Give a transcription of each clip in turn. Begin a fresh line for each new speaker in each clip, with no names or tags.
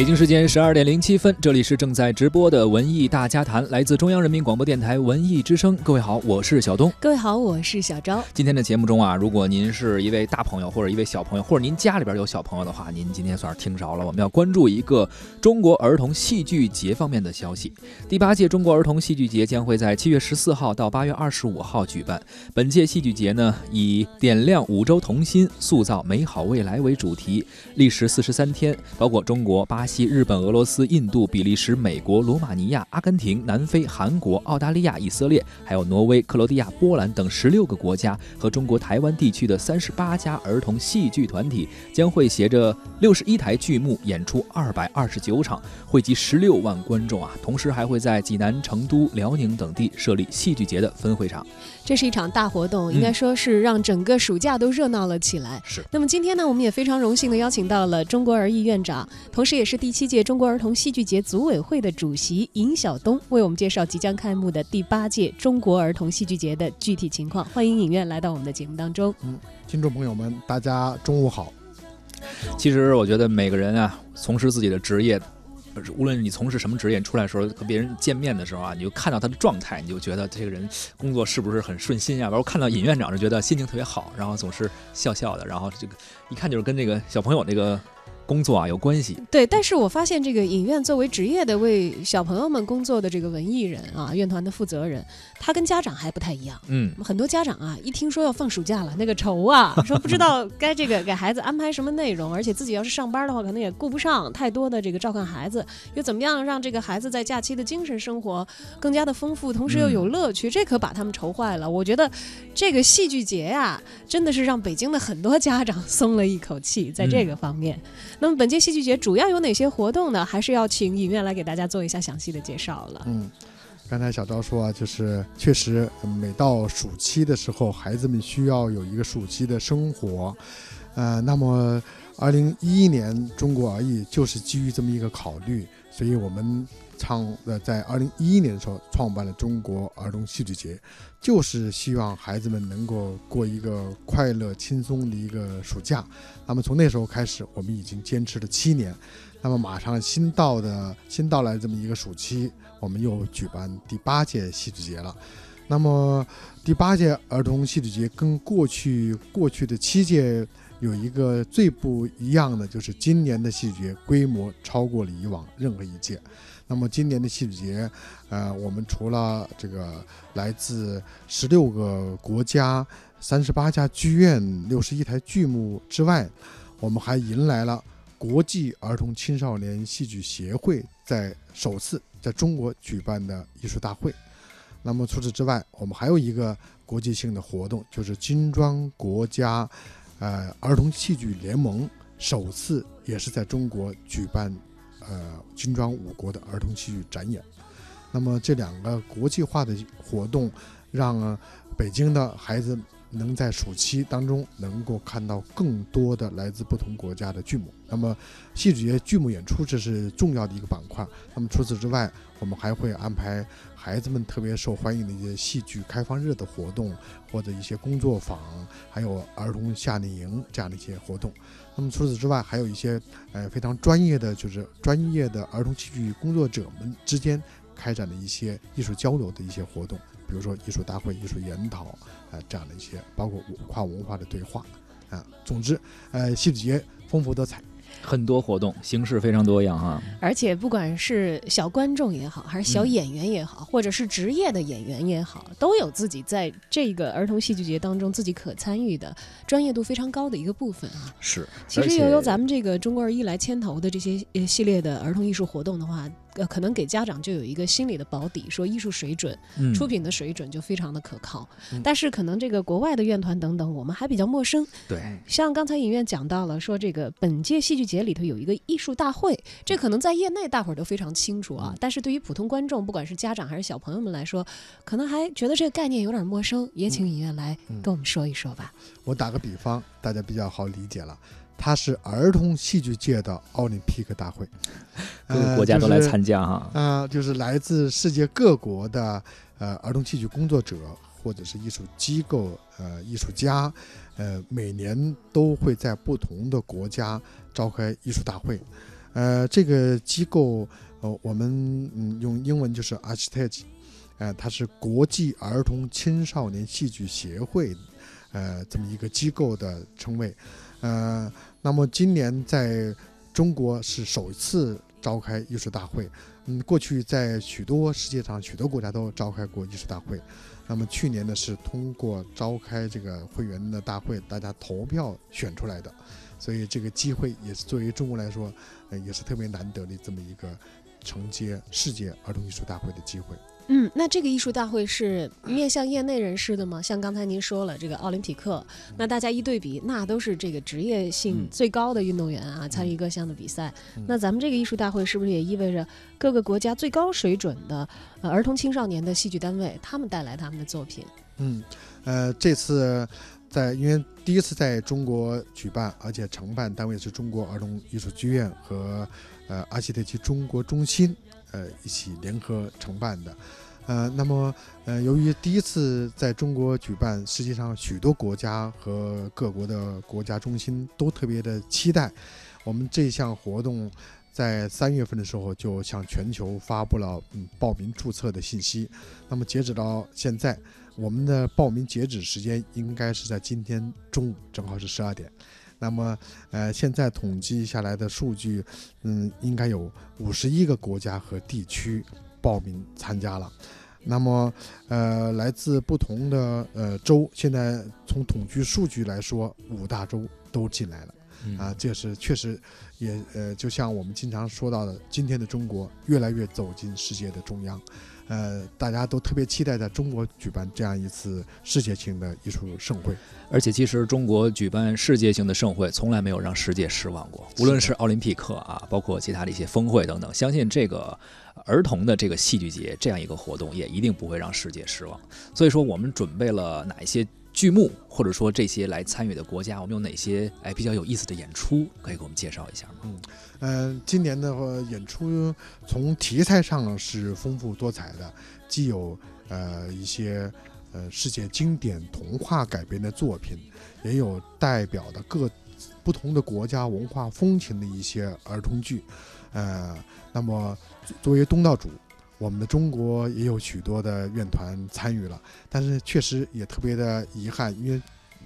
北京时间十二点零七分，这里是正在直播的文艺大家谈，来自中央人民广播电台文艺之声。各位好，我是小东。
各位好，我是小昭。
今天的节目中啊，如果您是一位大朋友或者一位小朋友，或者您家里边有小朋友的话，您今天算是听着了。我们要关注一个中国儿童戏剧节方面的消息。第八届中国儿童戏剧节将会在七月十四号到八月二十五号举办。本届戏剧节呢，以点亮五洲童心，塑造美好未来为主题，历时四十三天，包括中国、巴西、日本、俄罗斯。斯、印度、比利时、美国、罗马尼亚、阿根廷、南非、韩国、澳大利亚、以色列，还有挪威、克罗地亚、波兰等十六个国家和中国台湾地区的三十八家儿童戏剧团体，将会携着六十一台剧目演出二百二十九场，汇集十六万观众啊！同时还会在济南、成都、辽宁等地设立戏剧节的分会场。
这是一场大活动，应该说是让整个暑假都热闹了起来。
是。
那么今天呢，我们也非常荣幸的邀请到了中国儿艺院长，同时也是第七届中国儿童戏剧节组委会的主席尹晓东，为我们介绍即将开幕的第八届中国儿童戏剧节的具体情况。欢迎影院来到我们的节目当中。
嗯，听众朋友们，大家中午好。
其实我觉得每个人啊，从事自己的职业。无论你从事什么职业，出来的时候和别人见面的时候啊，你就看到他的状态，你就觉得这个人工作是不是很顺心啊？然后看到尹院长就觉得心情特别好，然后总是笑笑的，然后这个一看就是跟这个小朋友那个。工作啊有关系，
对，但是我发现这个影院作为职业的为小朋友们工作的这个文艺人啊，院团的负责人，他跟家长还不太一样。
嗯，
很多家长啊，一听说要放暑假了，那个愁啊，说不知道该这个给孩子安排什么内容，而且自己要是上班的话，可能也顾不上太多的这个照看孩子，又怎么样让这个孩子在假期的精神生活更加的丰富，同时又有乐趣，这可把他们愁坏了。我觉得这个戏剧节呀，真的是让北京的很多家长松了一口气，在这个方面。那么本届戏剧节主要有哪些活动呢？还是要请影院来给大家做一下详细的介绍了。
嗯，刚才小昭说啊，就是确实每到暑期的时候，孩子们需要有一个暑期的生活。呃，那么二零一一年中国而已就是基于这么一个考虑，所以我们。创呃，在二零一一年的时候创办了中国儿童戏剧节，就是希望孩子们能够过一个快乐轻松的一个暑假。那么从那时候开始，我们已经坚持了七年。那么马上新到的新到来这么一个暑期，我们又举办第八届戏剧节了。那么第八届儿童戏剧节跟过去过去的七届有一个最不一样的，就是今年的戏剧节规模超过了以往任何一届。那么今年的戏剧节，呃，我们除了这个来自十六个国家、三十八家剧院、六十一台剧目之外，我们还迎来了国际儿童青少年戏剧协会在首次在中国举办的艺术大会。那么除此之外，我们还有一个国际性的活动，就是金砖国家，呃，儿童戏剧联盟首次也是在中国举办。呃，军装五国的儿童戏剧展演，那么这两个国际化的活动，让北京的孩子能在暑期当中能够看到更多的来自不同国家的剧目。那么，戏剧节剧目演出这是重要的一个板块。那么除此之外，我们还会安排孩子们特别受欢迎的一些戏剧开放日的活动，或者一些工作坊，还有儿童夏令营这样的一些活动。那么除此之外，还有一些呃非常专业的，就是专业的儿童戏剧工作者们之间开展的一些艺术交流的一些活动，比如说艺术大会、艺术研讨啊这样的一些，包括跨文化的对话啊。总之，呃，戏剧节丰富多彩。
很多活动形式非常多样啊，
而且不管是小观众也好，还是小演员也好，或者是职业的演员也好，都有自己在这个儿童戏剧节当中自己可参与的专业度非常高的一个部分啊。
是，
其实由由咱们这个中国儿艺来牵头的这些系列的儿童艺术活动的话。呃，可能给家长就有一个心理的保底，说艺术水准、出品的水准就非常的可靠。但是可能这个国外的院团等等，我们还比较陌生。
对，
像刚才影院讲到了，说这个本届戏剧节里头有一个艺术大会，这可能在业内大伙儿都非常清楚啊。但是对于普通观众，不管是家长还是小朋友们来说，可能还觉得这个概念有点陌生。也请影院来跟我们说一说吧。
我打个比方，大家比较好理解了。它是儿童戏剧界的奥林匹克大会，
各个国家都来参加
哈。啊，就是来自世界各国的呃儿童戏剧工作者或者是艺术机构呃艺术家，呃每年都会在不同的国家召开艺术大会，呃，这个机构，呃，我们嗯用英文就是 Architect，呃，它是国际儿童青少年戏剧协会，呃，这么一个机构的称谓。呃，那么今年在中国是首次召开艺术大会。嗯，过去在许多世界上许多国家都召开过艺术大会。那么去年呢是通过召开这个会员的大会，大家投票选出来的。所以这个机会也是作为中国来说，呃，也是特别难得的这么一个承接世界儿童艺术大会的机会。
嗯，那这个艺术大会是面向业内人士的吗？像刚才您说了，这个奥林匹克，那大家一对比，那都是这个职业性最高的运动员啊，参与各项的比赛。那咱们这个艺术大会是不是也意味着各个国家最高水准的呃儿童青少年的戏剧单位，他们带来他们的作品？
嗯，呃，这次在因为第一次在中国举办，而且承办单位是中国儿童艺术剧院和呃阿西特奇中国中心。呃，一起联合承办的，呃，那么，呃，由于第一次在中国举办，实际上许多国家和各国的国家中心都特别的期待。我们这项活动在三月份的时候就向全球发布了嗯报名注册的信息。那么截止到现在，我们的报名截止时间应该是在今天中午，正好是十二点。那么，呃，现在统计下来的数据，嗯，应该有五十一个国家和地区报名参加了。那么，呃，来自不同的呃州，现在从统计数据来说，五大洲都进来了。啊，这是确实，也呃，就像我们经常说到的，今天的中国越来越走进世界的中央。呃，大家都特别期待在中国举办这样一次世界性的艺术盛会，
而且其实中国举办世界性的盛会从来没有让世界失望过，无论是奥林匹克啊，包括其他的一些峰会等等，相信这个儿童的这个戏剧节这样一个活动也一定不会让世界失望。所以说，我们准备了哪一些？剧目，或者说这些来参与的国家，我们有哪些哎比较有意思的演出，可以给我们介绍一下吗？
嗯，呃，今年的演出从题材上是丰富多彩的，既有呃一些呃世界经典童话改编的作品，也有代表的各不同的国家文化风情的一些儿童剧，呃，那么作为东道主。我们的中国也有许多的院团参与了，但是确实也特别的遗憾，因为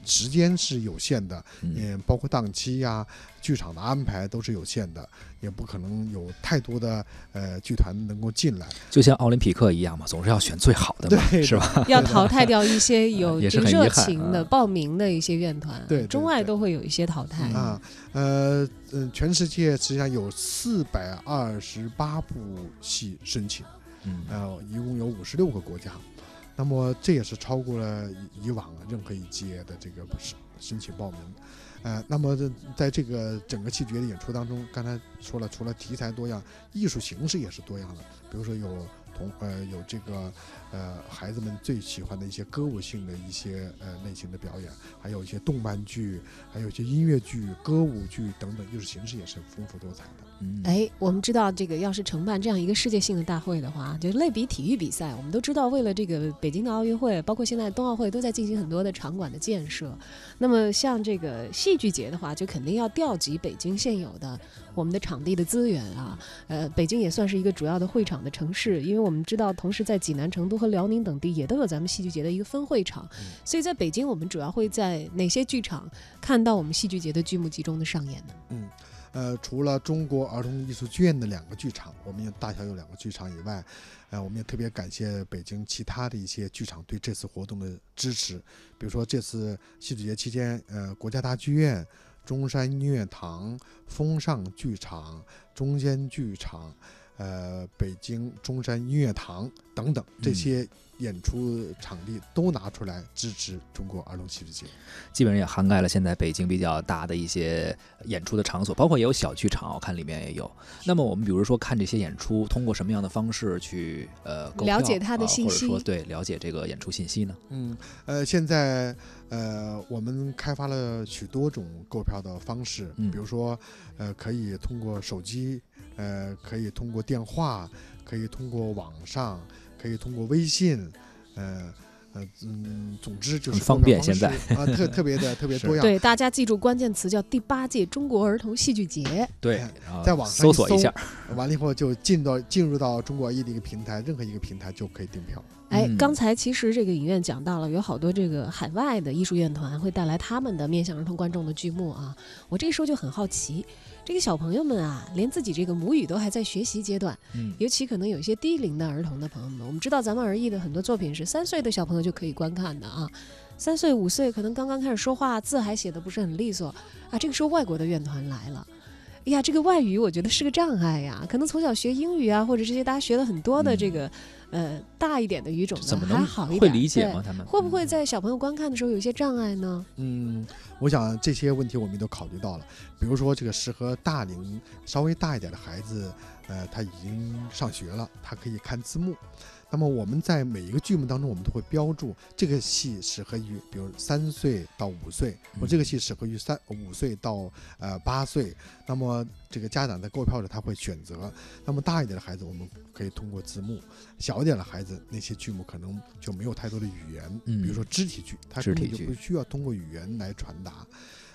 时间是有限的，嗯，包括档期呀、剧场的安排都是有限的，也不可能有太多的呃剧团能够进来。
就像奥林匹克一样嘛，总是要选最好的嘛，是吧？
要淘汰掉一些有 热
情
的报名的一些院团，
对，
中外都会有一些淘汰
啊。呃嗯，全世界实际上有四百二十八部戏申请。
嗯，
呃，一共有五十六个国家，那么这也是超过了以往任何一届的这个申申请报名，呃，那么在这个整个戏剧的演出当中，刚才说了，除了题材多样，艺术形式也是多样的，比如说有。同呃有这个呃孩子们最喜欢的一些歌舞性的一些呃类型的表演，还有一些动漫剧，还有一些音乐剧、歌舞剧等等艺术形式也是丰富多彩的。
嗯，
哎，我们知道这个要是承办这样一个世界性的大会的话，就类比体育比赛，我们都知道为了这个北京的奥运会，包括现在冬奥会都在进行很多的场馆的建设。那么像这个戏剧节的话，就肯定要调集北京现有的我们的场地的资源啊。呃，北京也算是一个主要的会场的城市，因为我们知道，同时在济南、成都和辽宁等地也都有咱们戏剧节的一个分会场，所以在北京，我们主要会在哪些剧场看到我们戏剧节的剧目集中的上演呢？
嗯，呃，除了中国儿童艺术剧院的两个剧场，我们有大小有两个剧场以外，呃，我们也特别感谢北京其他的一些剧场对这次活动的支持，比如说这次戏剧节期间，呃，国家大剧院、中山音乐堂、风尚剧场、中间剧场。呃，北京中山音乐堂等等这些演出场地都拿出来支持中国儿童戏剧节，
基本上也涵盖了现在北京比较大的一些演出的场所，包括也有小剧场，我看里面也有。那么我们比如说看这些演出，通过什么样的方式去呃
了解他的信
息，或者说对了解这个演出信息呢？
嗯，呃，现在呃我们开发了许多种购票的方式，比如说呃可以通过手机。呃，可以通过电话，可以通过网上，可以通过微信，呃，呃嗯，总之就是
很方便现在
啊，特特别的特别 多样。
对，大家记住关键词叫第八届中国儿童戏剧节。
对
哎，
然后
在网上搜
搜索一下，
完了以后就进到进入到中国艺的一个平台，任何一个平台就可以订票。
哎，
嗯
刚才其实这个影院讲到了，有好多这个海外的艺术院团会带来他们的面向儿童观众的剧目啊。我这时候就很好奇，这个小朋友们啊，连自己这个母语都还在学习阶段，
嗯，
尤其可能有一些低龄的儿童的朋友们，我们知道咱们儿艺的很多作品是三岁的小朋友就可以观看的啊。三岁、五岁可能刚刚开始说话，字还写的不是很利索啊。这个时候外国的院团来了。哎呀，这个外语我觉得是个障碍呀，可能从小学英语啊，或者这些大家学了很多的这个，呃，大一点的语种的
怎么能
还好一点，
会理解吗？他们
会不会在小朋友观看的时候有一些障碍呢？
嗯，我想这些问题我们都考虑到了，比如说这个适合大龄稍微大一点的孩子，呃，他已经上学了，他可以看字幕。那么我们在每一个剧目当中，我们都会标注这个戏适合于，比如三岁到五岁，或这个戏适合于三五岁到呃八岁。那么这个家长在购票时他会选择。那么大一点的孩子，我们可以通过字幕；小一点的孩子，那些剧目可能就没有太多的语言，
嗯
比如说肢体剧，他根本就
肢体剧
不需要通过语言来传达。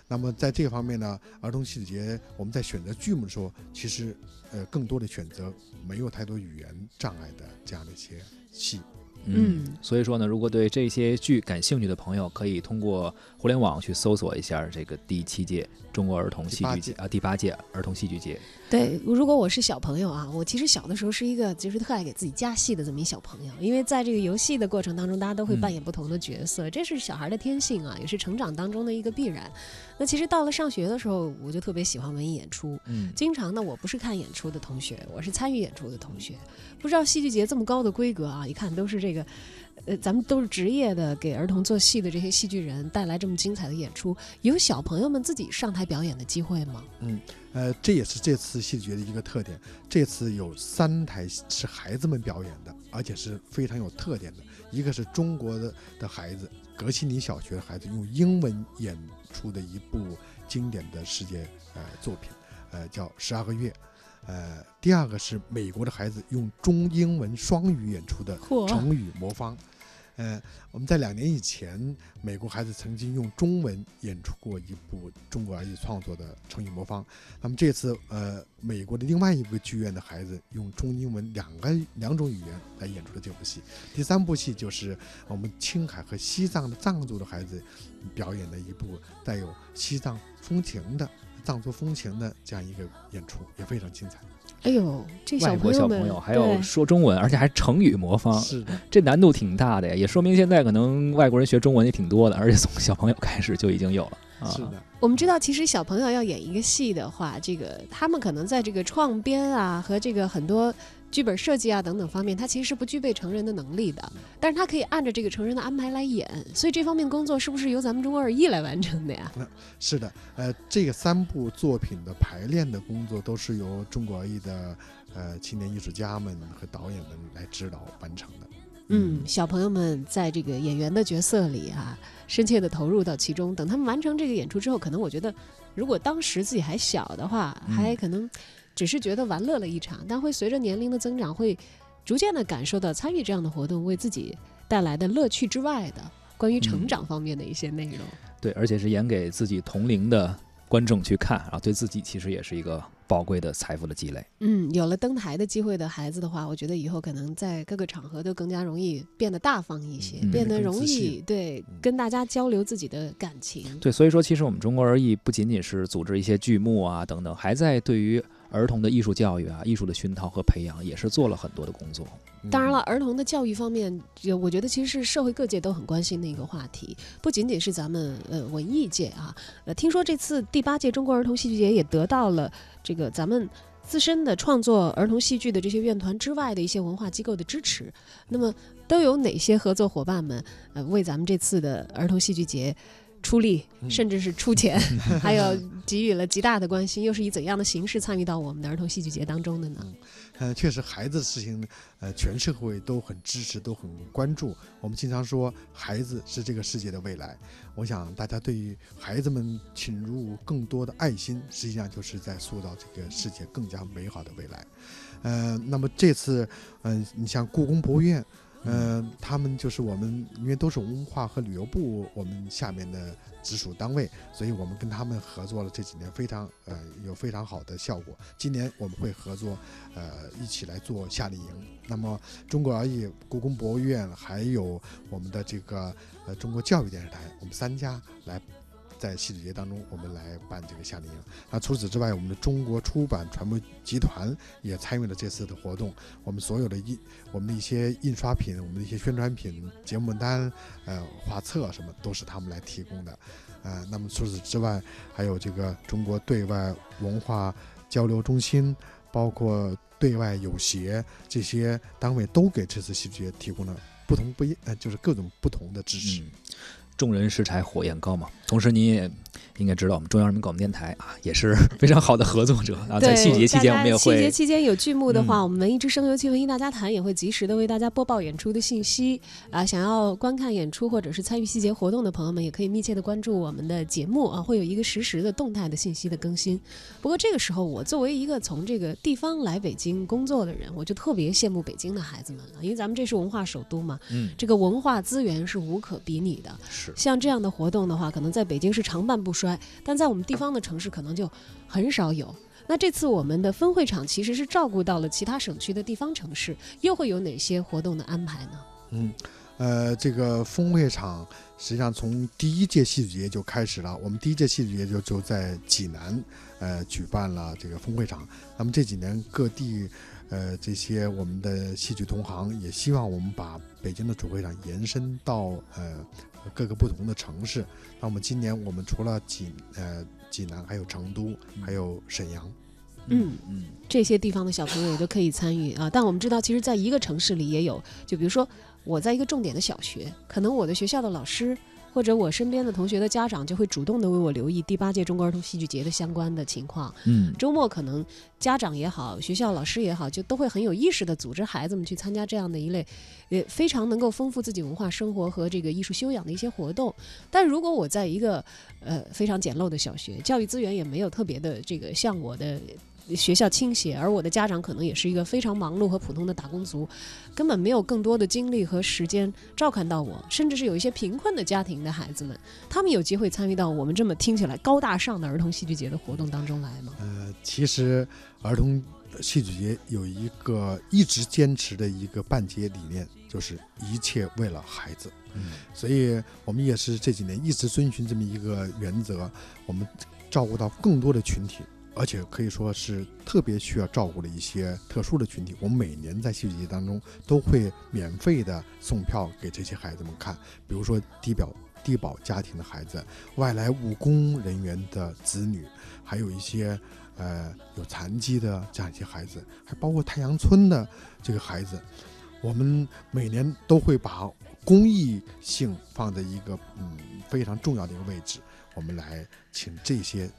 那么在这个方面呢，儿童戏剧节我们在选择剧目的时候，其实呃更多的选择没有太多语言障碍的这样的一些戏。
嗯，
所以说呢，如果对这些剧感兴趣的朋友，可以通过互联网去搜索一下这个第七届中国儿童戏剧节啊，第八届儿童戏剧节。
对，如果我是小朋友啊，我其实小的时候是一个就是特爱给自己加戏的这么一小朋友，因为在这个游戏的过程当中，大家都会扮演不同的角色，这是小孩的天性啊，也是成长当中的一个必然。那其实到了上学的时候，我就特别喜欢文艺演出，
嗯，
经常呢，我不是看演出的同学，我是参与演出的同学。不知道戏剧节这么高的规格啊，一看都是这个，呃，咱们都是职业的给儿童做戏的这些戏剧人带来这么精彩的演出，有小朋友们自己上台表演的机会吗？
嗯呃，这也是这次戏剧节的一个特点。这次有三台是孩子们表演的，而且是非常有特点的。一个是中国的的孩子，格西尼小学的孩子用英文演出的一部经典的世界呃作品，呃叫《十二个月》。呃，第二个是美国的孩子用中英文双语演出的成语魔方。呃，我们在两年以前，美国孩子曾经用中文演出过一部中国儿艺创作的成语魔方。那么这次，呃，美国的另外一个剧院的孩子用中英文两个两种语言来演出了这部戏。第三部戏就是我们青海和西藏的藏族的孩子表演的一部带有西藏风情的藏族风情的这样一个演出，也非常精彩。
哎呦，这
外国
朋友们
小朋友还要说中文，而且还成语魔方，
是的，
这难度挺大的呀，也说明现在可能外国人学中文也挺多的，而且从小朋友开始就已经有了。啊、
是的。
我们知道，其实小朋友要演一个戏的话，这个他们可能在这个创编啊和这个很多剧本设计啊等等方面，他其实是不具备成人的能力的，但是他可以按照这个成人的安排来演，所以这方面工作是不是由咱们中国二艺来完成的呀？
是的，呃，这个三部作品的排练的工作都是由中国二艺的呃青年艺术家们和导演们来指导完成的。
嗯，小朋友们在这个演员的角色里啊，深切的投入到其中。等他们完成这个演出之后，可能我觉得，如果当时自己还小的话，
嗯
还可能只是觉得玩乐了一场，但会随着年龄的增长，会逐渐的感受到参与这样的活动为自己带来的乐趣之外的关于成
嗯
长方面的一些内容。
对，而且是演给自己同龄的观众去看啊，对自己其实也是一个宝贵的财富的积累。
嗯，有了登台的机会的孩子的话，我觉得以后可能在各个场合都更加容易变得大方一些，
嗯
变得容易对
嗯
跟大家交流自己的感情。
对，所以说其实我们中国而艺不仅仅是组织一些剧目啊等等，还在对于儿童的艺术教育啊、艺术的熏陶和培养，也是做了很多的工作。
当然了，儿童的教育方面，我觉得其实是社会各界都很关心的一个话题，不仅仅是咱们呃文艺界啊。呃，听说这次第八届中国儿童戏剧节也得到了这个咱们自身的创作儿童戏剧的这些院团之外的一些文化机构的支持。那么都有哪些合作伙伴们呃为咱们这次的儿童戏剧节？出力，
嗯
甚至是出钱，还有给予了极大的关心，又是以怎样的形式参与到我们的儿童戏剧节当中的呢？
呃，确实孩子的事情，呃，全社会都很支持，都很关注。我们经常说，孩子是这个世界的未来。我想大家对于孩子们倾入更多的爱心，实际上就是在塑造这个世界更加美好的未来。呃，那么这次，嗯、你像故宫博物院，嗯、他们就是我们，因为都是文化和旅游部我们下面的直属单位，所以我们跟他们合作了这几年非常呃有非常好的效果。今年我们会合作，呃一起来做夏令营。那么中国儿艺、故宫博物院还有我们的这个呃中国教育电视台，我们三家来。在戏剧节当中，我们来办这个夏令营。那除此之外，我们的中国出版传播集团也参与了这次的活动。我们所有的印，我们的一些印刷品，我们的一些宣传品、节目单、呃画册什么，都是他们来提供的。呃，那么除此之外，还有这个中国对外文化交流中心，包括对外友协这些单位，都给这次戏剧节提供了不同不一，呃，就是各种不同的支持。
众人拾柴火焰高嘛。同时，你也应该知道，我们中央人民广播电台啊，也是 非常好的合作者啊。在细节期间，我们也
大家戏节期间有剧目的话，
嗯
我们文艺之声、尤其文艺大家谈也会及时的为大家播报演出的信息啊。想要观看演出或者是参与细节活动的朋友们，也可以密切的关注我们的节目啊，会有一个实时的动态的信息的更新。不过这个时候，我作为一个从这个地方来北京工作的人，我就特别羡慕北京的孩子们了，因为咱们这是文化首都嘛，
嗯
这个文化资源是无可比拟的。
是
像这样的活动的话，可能在北京是常办不不衰，但在我们地方的城市可能就很少有。那这次我们的分会场其实是照顾到了其他省区的地方城市，又会有哪些活动的安排呢？
嗯，呃，这个分会场实际上从第一届戏剧节就开始了。我们第一届戏剧节就就在济南，呃，举办了这个分会场。那么这几年各地，呃，这些我们的戏剧同行也希望我们把北京的主会场延伸到呃各个不同的城市。那我们今年我们除了济呃济南，还有成都，还有沈阳。
嗯
嗯
这些地方的小朋友也都可以参与啊。但我们知道，其实在一个城市里也有，就比如说我在一个重点的小学，可能我的学校的老师。或者我身边的同学的家长就会主动的为我留意第八届中国儿童戏剧节的相关的情况。
嗯
周末可能家长也好，学校老师也好，就都会很有意识的组织孩子们去参加这样的一类，也非常能够丰富自己文化生活和这个艺术修养的一些活动。但如果我在一个呃非常简陋的小学，教育资源也没有特别的这个像我的。学校倾斜，而我的家长可能也是一个非常忙碌和普通的打工族，根本没有更多的精力和时间照看到我，甚至是有一些贫困的家庭的孩子们，他们有机会参与到我们这么听起来高大上的儿童戏剧节的活动当中来吗？
呃，其实儿童戏剧节有一个一直坚持的一个办节理念，就是一切为了孩子。
嗯
所以我们也是这几年一直遵循这么一个原则，我们照顾到更多的群体，而且可以说是特别需要照顾的一些特殊的群体。我们每年在戏剧节当中都会免费的送票给这些孩子们看，比如说低保低保家庭的孩子、外来务工人员的子女，还有一些呃有残疾的这样一些孩子，还包括太阳村的这个孩子。我们每年都会把公益性放在一个嗯非常重要的一个位置，我们来请这些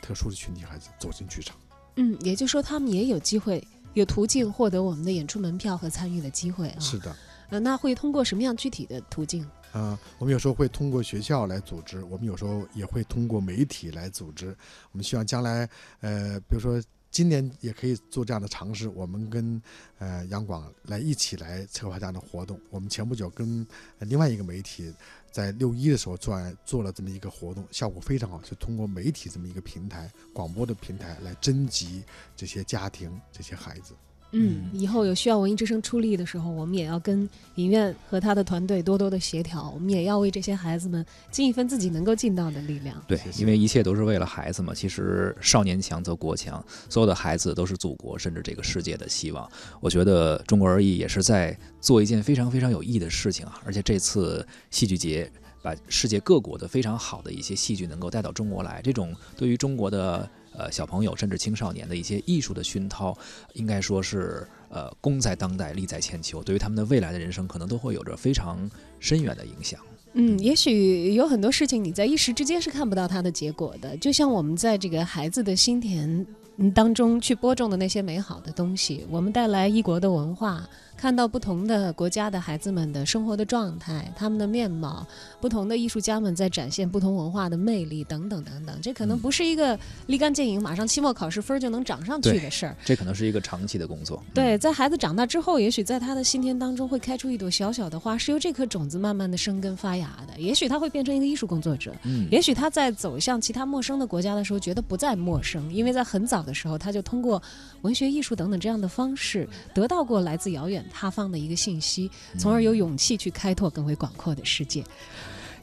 特殊的群体孩子走进剧场。
嗯，也就是说，他们也有机会、有途径获得我们的演出门票和参与的机会啊。
是的，
呃，那会通过什么样具体的途径？
啊、我们有时候会通过学校来组织，我们有时候也会通过媒体来组织。我们希望将来，呃，比如说今年也可以做这样的尝试，我们跟呃杨广来一起来策划这样的活动。我们前不久跟另外一个媒体在六一的时候做做了这么一个活动，效果非常好，就通过媒体这么一个平台、广播的平台来征集这些家庭、这些孩子。
嗯，
嗯
以后有需要文艺之声出力的时候，我们也要跟影院和他的团队多多的协调，我们也要为这些孩子们尽一份自己能够尽到的力量。
对因为一切都是为了孩子嘛。其实少年强则国强，所有的孩子都是祖国甚至这个世界的希望。我觉得中国儿艺也是在做一件非常非常有意义的事情啊！而且这次戏剧节把世界各国的非常好的一些戏剧能够带到中国来，这种对于中国的呃小朋友甚至青少年的一些艺术的熏陶，应该说是呃功在当代，利在千秋，对于他们的未来的人生可能都会有着非常深远的影响。
嗯，也许有很多事情你在一时之间是看不到它的结果的，就像我们在这个孩子的心田当中去播种的那些美好的东西，我们带来异国的文化，看到不同的国家的孩子们的生活的状态、他们的面貌，不同的艺术家们在展现不同文化的魅力等等等等。这可能
嗯
不是一个立竿见影，马上期末考试分儿就能涨上去的事儿。
这可能是一个长期的工作。
对，在孩子长大之后，也许在他的心田当中会开出一朵小小的花，是由这颗种子慢慢的生根发芽的。也许他会变成一个艺术工作者，
嗯，
也许他在走向其他陌生的国家的时候，觉得不再陌生，因为在很早的时候，他就通过文学、艺术等等这样的方式，得到过来自遥远他方的一个信息，从而有勇气去开拓更为广阔的世界。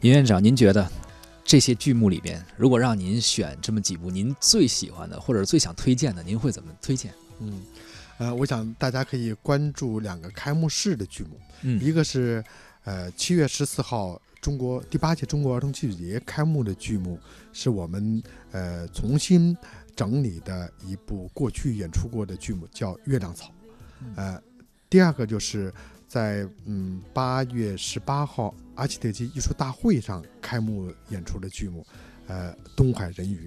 尹院长，您觉得这些剧目里边，如果让您选这么几部您最喜欢的，或者最想推荐的，您会怎么推荐？
嗯，呃，我想大家可以关注两个开幕式的剧目，
嗯
一个是呃七月十四号中国第八届中国儿童戏剧节开幕的剧目，是我们呃重新整理的一部过去演出过的剧目，叫《月亮草》。呃，第二个就是在嗯八月十八号阿奇特基艺术大会上开幕演出的剧目，呃，《东海人鱼》。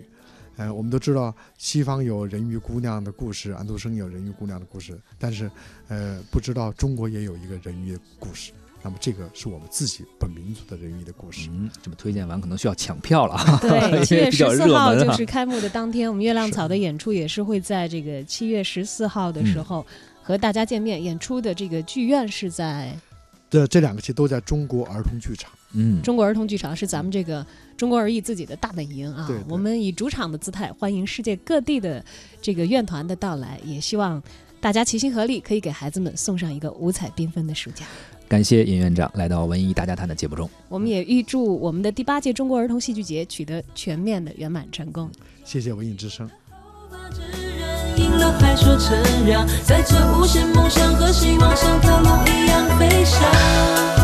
呃，我们都知道西方有人鱼姑娘的故事，安徒生有人鱼姑娘的故事，但是呃，不知道中国也有一个人鱼的故事。那么这个是我们自己本民族的人鱼的故事。
嗯，这么推荐完，可能需要抢票了 啊。
对，七月十
因为比较热
四号就是开幕的当天，我们月亮草的演出也是会在这个七月十四号的时候和大家见面。演出的这个剧院是在
这这两个戏都在中国儿童剧场。
嗯，
中国儿童剧场，是咱们这个中国儿艺自己的大本营啊。
对对
我们以主场的姿态欢迎世界各地的这个院团的到来，也希望大家齐心合力，可以给孩子们送上一个五彩缤纷的暑假。
感谢尹院长来到文艺大家谈的节目中。
我们也预祝我们的第八届中国儿童戏剧节取得全面的圆满成功。
谢谢文艺之声。
赢了还说承让在这无限梦想和希望像条龙一样飞翔。